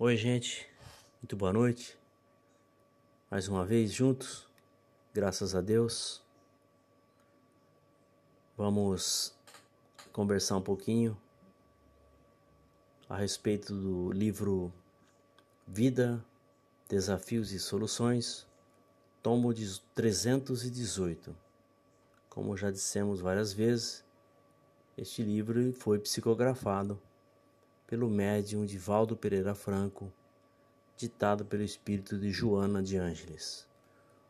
Oi, gente, muito boa noite. Mais uma vez juntos, graças a Deus. Vamos conversar um pouquinho a respeito do livro Vida, Desafios e Soluções, tomo de 318. Como já dissemos várias vezes, este livro foi psicografado pelo médium Divaldo Pereira Franco, ditado pelo espírito de Joana de Ângeles.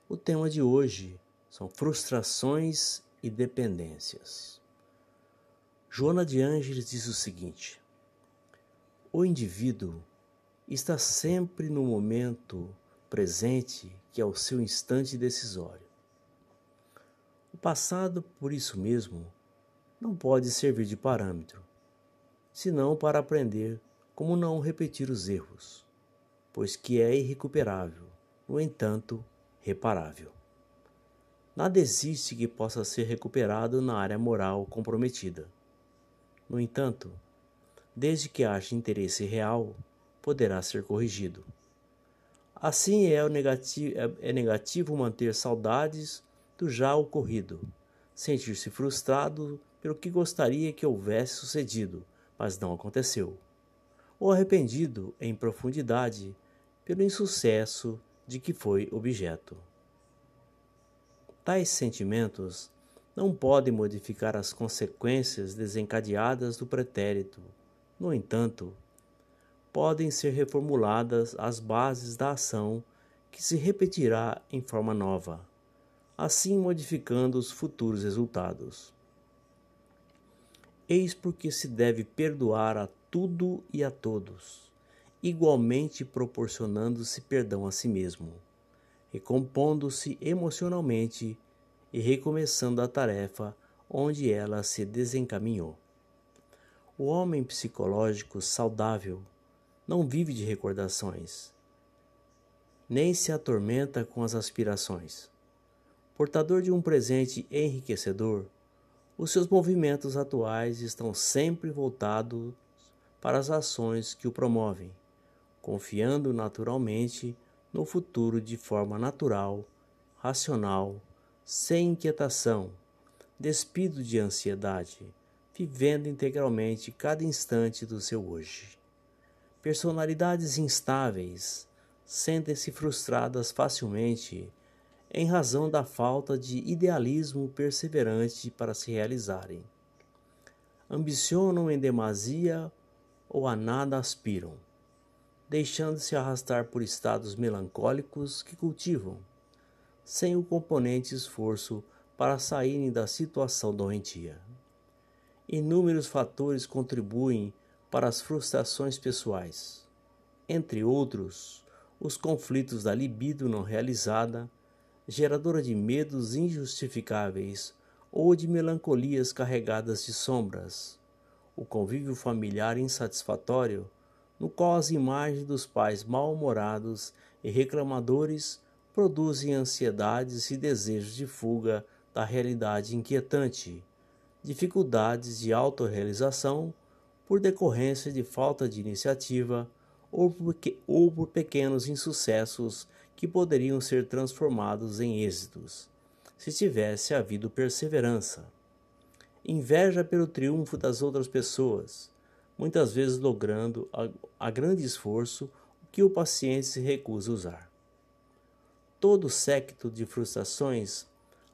O tema de hoje são frustrações e dependências. Joana de Ângeles diz o seguinte: O indivíduo está sempre no momento presente, que é o seu instante decisório. O passado, por isso mesmo, não pode servir de parâmetro senão para aprender como não repetir os erros, pois que é irrecuperável, no entanto, reparável. Nada existe que possa ser recuperado na área moral comprometida. No entanto, desde que haja interesse real, poderá ser corrigido. Assim é, negativo, é, é negativo manter saudades do já ocorrido, sentir-se frustrado pelo que gostaria que houvesse sucedido mas não aconteceu. Ou arrependido em profundidade pelo insucesso de que foi objeto. Tais sentimentos não podem modificar as consequências desencadeadas do pretérito. No entanto, podem ser reformuladas as bases da ação que se repetirá em forma nova, assim modificando os futuros resultados. Eis porque se deve perdoar a tudo e a todos, igualmente proporcionando-se perdão a si mesmo, recompondo-se emocionalmente e recomeçando a tarefa onde ela se desencaminhou. O homem psicológico saudável não vive de recordações, nem se atormenta com as aspirações. Portador de um presente enriquecedor, os seus movimentos atuais estão sempre voltados para as ações que o promovem, confiando naturalmente no futuro de forma natural, racional, sem inquietação, despido de ansiedade, vivendo integralmente cada instante do seu hoje. Personalidades instáveis sentem-se frustradas facilmente em razão da falta de idealismo perseverante para se realizarem. Ambicionam em demasia ou a nada aspiram, deixando-se arrastar por estados melancólicos que cultivam, sem o componente esforço para saírem da situação doentia. Inúmeros fatores contribuem para as frustrações pessoais, entre outros, os conflitos da libido não realizada, geradora de medos injustificáveis ou de melancolias carregadas de sombras, o convívio familiar insatisfatório, no qual as imagens dos pais mal-humorados e reclamadores produzem ansiedades e desejos de fuga da realidade inquietante, dificuldades de autorrealização por decorrência de falta de iniciativa ou por, ou por pequenos insucessos que poderiam ser transformados em êxitos, se tivesse havido perseverança. Inveja pelo triunfo das outras pessoas, muitas vezes logrando a, a grande esforço que o paciente se recusa a usar. Todo séquito de frustrações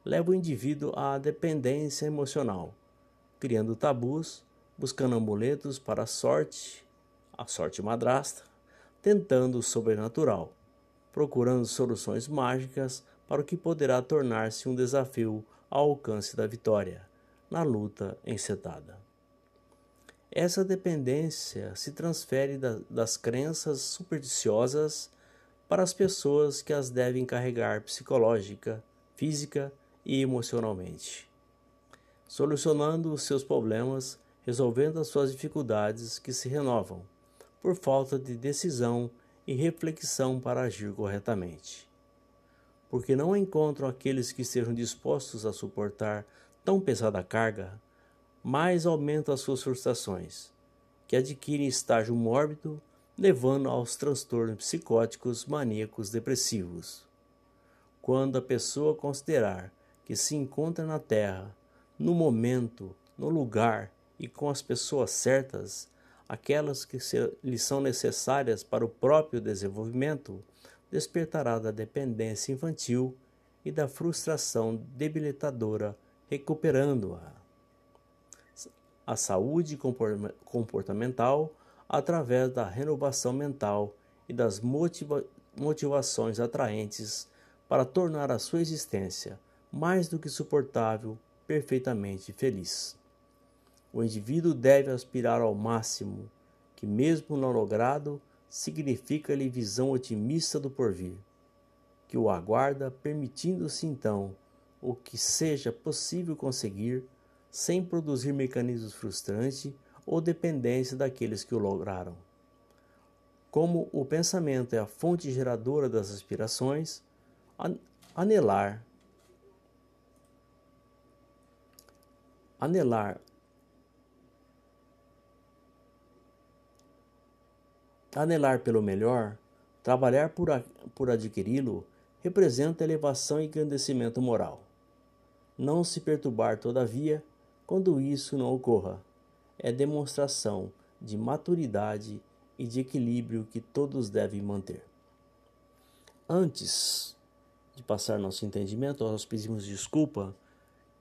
leva o indivíduo à dependência emocional, criando tabus, buscando amuletos para a sorte, a sorte madrasta, tentando o sobrenatural procurando soluções mágicas para o que poderá tornar-se um desafio ao alcance da vitória, na luta encetada. Essa dependência se transfere da, das crenças supersticiosas para as pessoas que as devem carregar psicológica, física e emocionalmente, solucionando os seus problemas, resolvendo as suas dificuldades que se renovam por falta de decisão e reflexão para agir corretamente. Porque não encontram aqueles que estejam dispostos a suportar tão pesada carga, mais aumentam as suas frustrações, que adquirem estágio mórbido levando aos transtornos psicóticos maníacos depressivos. Quando a pessoa considerar que se encontra na Terra, no momento, no lugar e com as pessoas certas, aquelas que lhe são necessárias para o próprio desenvolvimento, despertará da dependência infantil e da frustração debilitadora, recuperando-a. A saúde comportamental através da renovação mental e das motiva motivações atraentes para tornar a sua existência mais do que suportável, perfeitamente feliz. O indivíduo deve aspirar ao máximo, que, mesmo não logrado, significa-lhe visão otimista do porvir, que o aguarda, permitindo-se então o que seja possível conseguir, sem produzir mecanismos frustrantes ou dependência daqueles que o lograram. Como o pensamento é a fonte geradora das aspirações, anelar anelar Anelar pelo melhor, trabalhar por, por adquiri-lo, representa elevação e engrandecimento moral. Não se perturbar, todavia, quando isso não ocorra, é demonstração de maturidade e de equilíbrio que todos devem manter. Antes de passar nosso entendimento, nós pedimos desculpa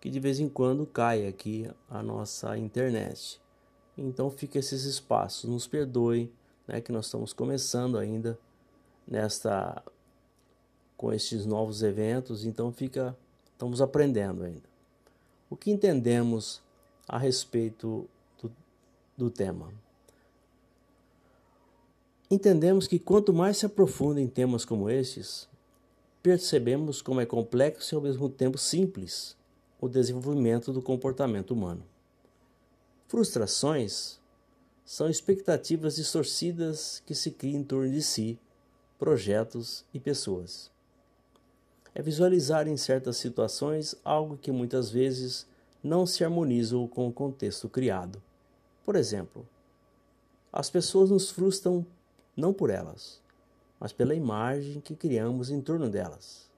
que de vez em quando cai aqui a nossa internet. Então fica esses espaços, nos perdoe né, que nós estamos começando ainda nesta com estes novos eventos, então fica estamos aprendendo ainda. O que entendemos a respeito do, do tema? Entendemos que quanto mais se aprofunda em temas como estes, percebemos como é complexo e ao mesmo tempo simples o desenvolvimento do comportamento humano. Frustrações são expectativas distorcidas que se criam em torno de si, projetos e pessoas. É visualizar em certas situações algo que muitas vezes não se harmoniza com o contexto criado. Por exemplo, as pessoas nos frustram não por elas, mas pela imagem que criamos em torno delas.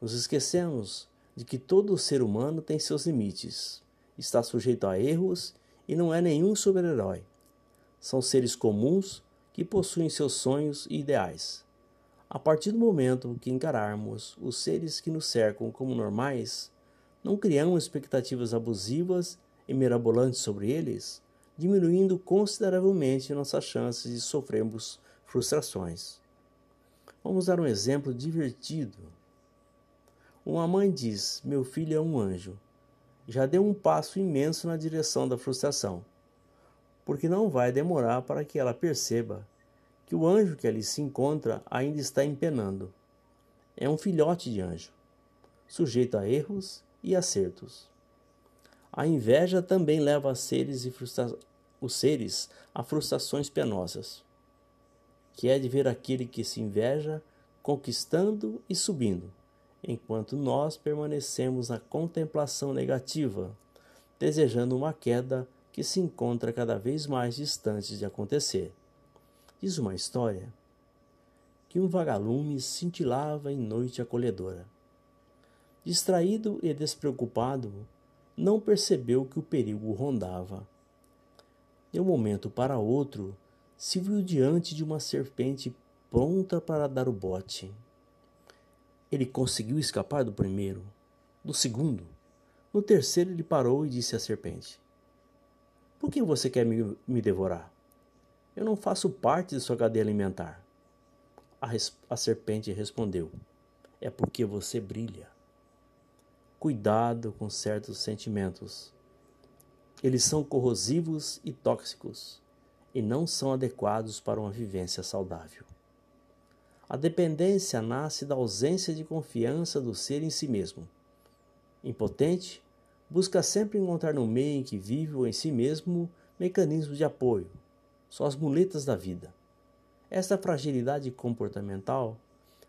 Nos esquecemos de que todo ser humano tem seus limites, está sujeito a erros e não é nenhum super-herói. São seres comuns que possuem seus sonhos e ideais. A partir do momento que encararmos os seres que nos cercam como normais, não criamos expectativas abusivas e mirabolantes sobre eles, diminuindo consideravelmente nossas chances de sofrermos frustrações. Vamos dar um exemplo divertido. Uma mãe diz: Meu filho é um anjo. Já deu um passo imenso na direção da frustração porque não vai demorar para que ela perceba que o anjo que ali se encontra ainda está empenando. É um filhote de anjo, sujeito a erros e acertos. A inveja também leva seres os seres a frustrações penosas, que é de ver aquele que se inveja conquistando e subindo, enquanto nós permanecemos na contemplação negativa, desejando uma queda que se encontra cada vez mais distante de acontecer. Diz uma história que um vagalume cintilava em noite acolhedora. Distraído e despreocupado, não percebeu que o perigo rondava. De um momento para outro, se viu diante de uma serpente pronta para dar o bote. Ele conseguiu escapar do primeiro, do segundo. No terceiro, ele parou e disse à serpente: por que você quer me, me devorar? Eu não faço parte de sua cadeia alimentar. A, res, a serpente respondeu: É porque você brilha. Cuidado com certos sentimentos. Eles são corrosivos e tóxicos e não são adequados para uma vivência saudável. A dependência nasce da ausência de confiança do ser em si mesmo. Impotente, busca sempre encontrar no meio em que vive ou em si mesmo mecanismos de apoio, suas muletas da vida. Esta fragilidade comportamental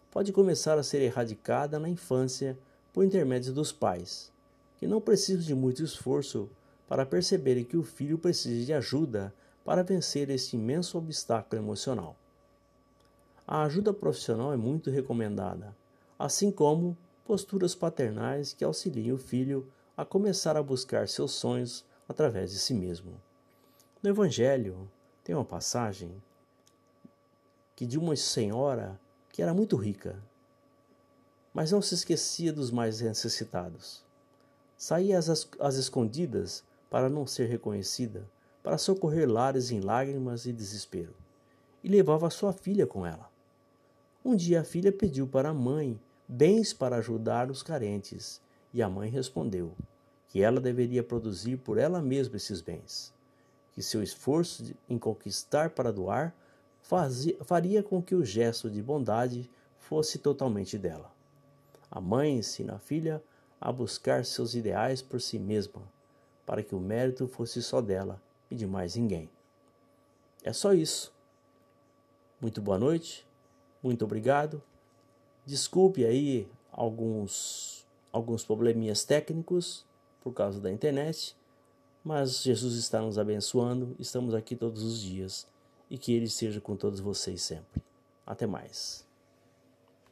pode começar a ser erradicada na infância por intermédio dos pais, que não precisam de muito esforço para perceberem que o filho precisa de ajuda para vencer este imenso obstáculo emocional. A ajuda profissional é muito recomendada, assim como posturas paternais que auxiliem o filho a começar a buscar seus sonhos através de si mesmo. No Evangelho, tem uma passagem que de uma senhora que era muito rica, mas não se esquecia dos mais necessitados. Saía às, às escondidas para não ser reconhecida, para socorrer lares em lágrimas e desespero, e levava sua filha com ela. Um dia a filha pediu para a mãe bens para ajudar os carentes, e a mãe respondeu que ela deveria produzir por ela mesma esses bens, que seu esforço em conquistar para doar fazia, faria com que o gesto de bondade fosse totalmente dela. A mãe ensina a filha a buscar seus ideais por si mesma, para que o mérito fosse só dela e de mais ninguém. É só isso. Muito boa noite, muito obrigado. Desculpe aí alguns alguns probleminhas técnicos por causa da internet, mas Jesus está nos abençoando, estamos aqui todos os dias e que Ele esteja com todos vocês sempre. Até mais.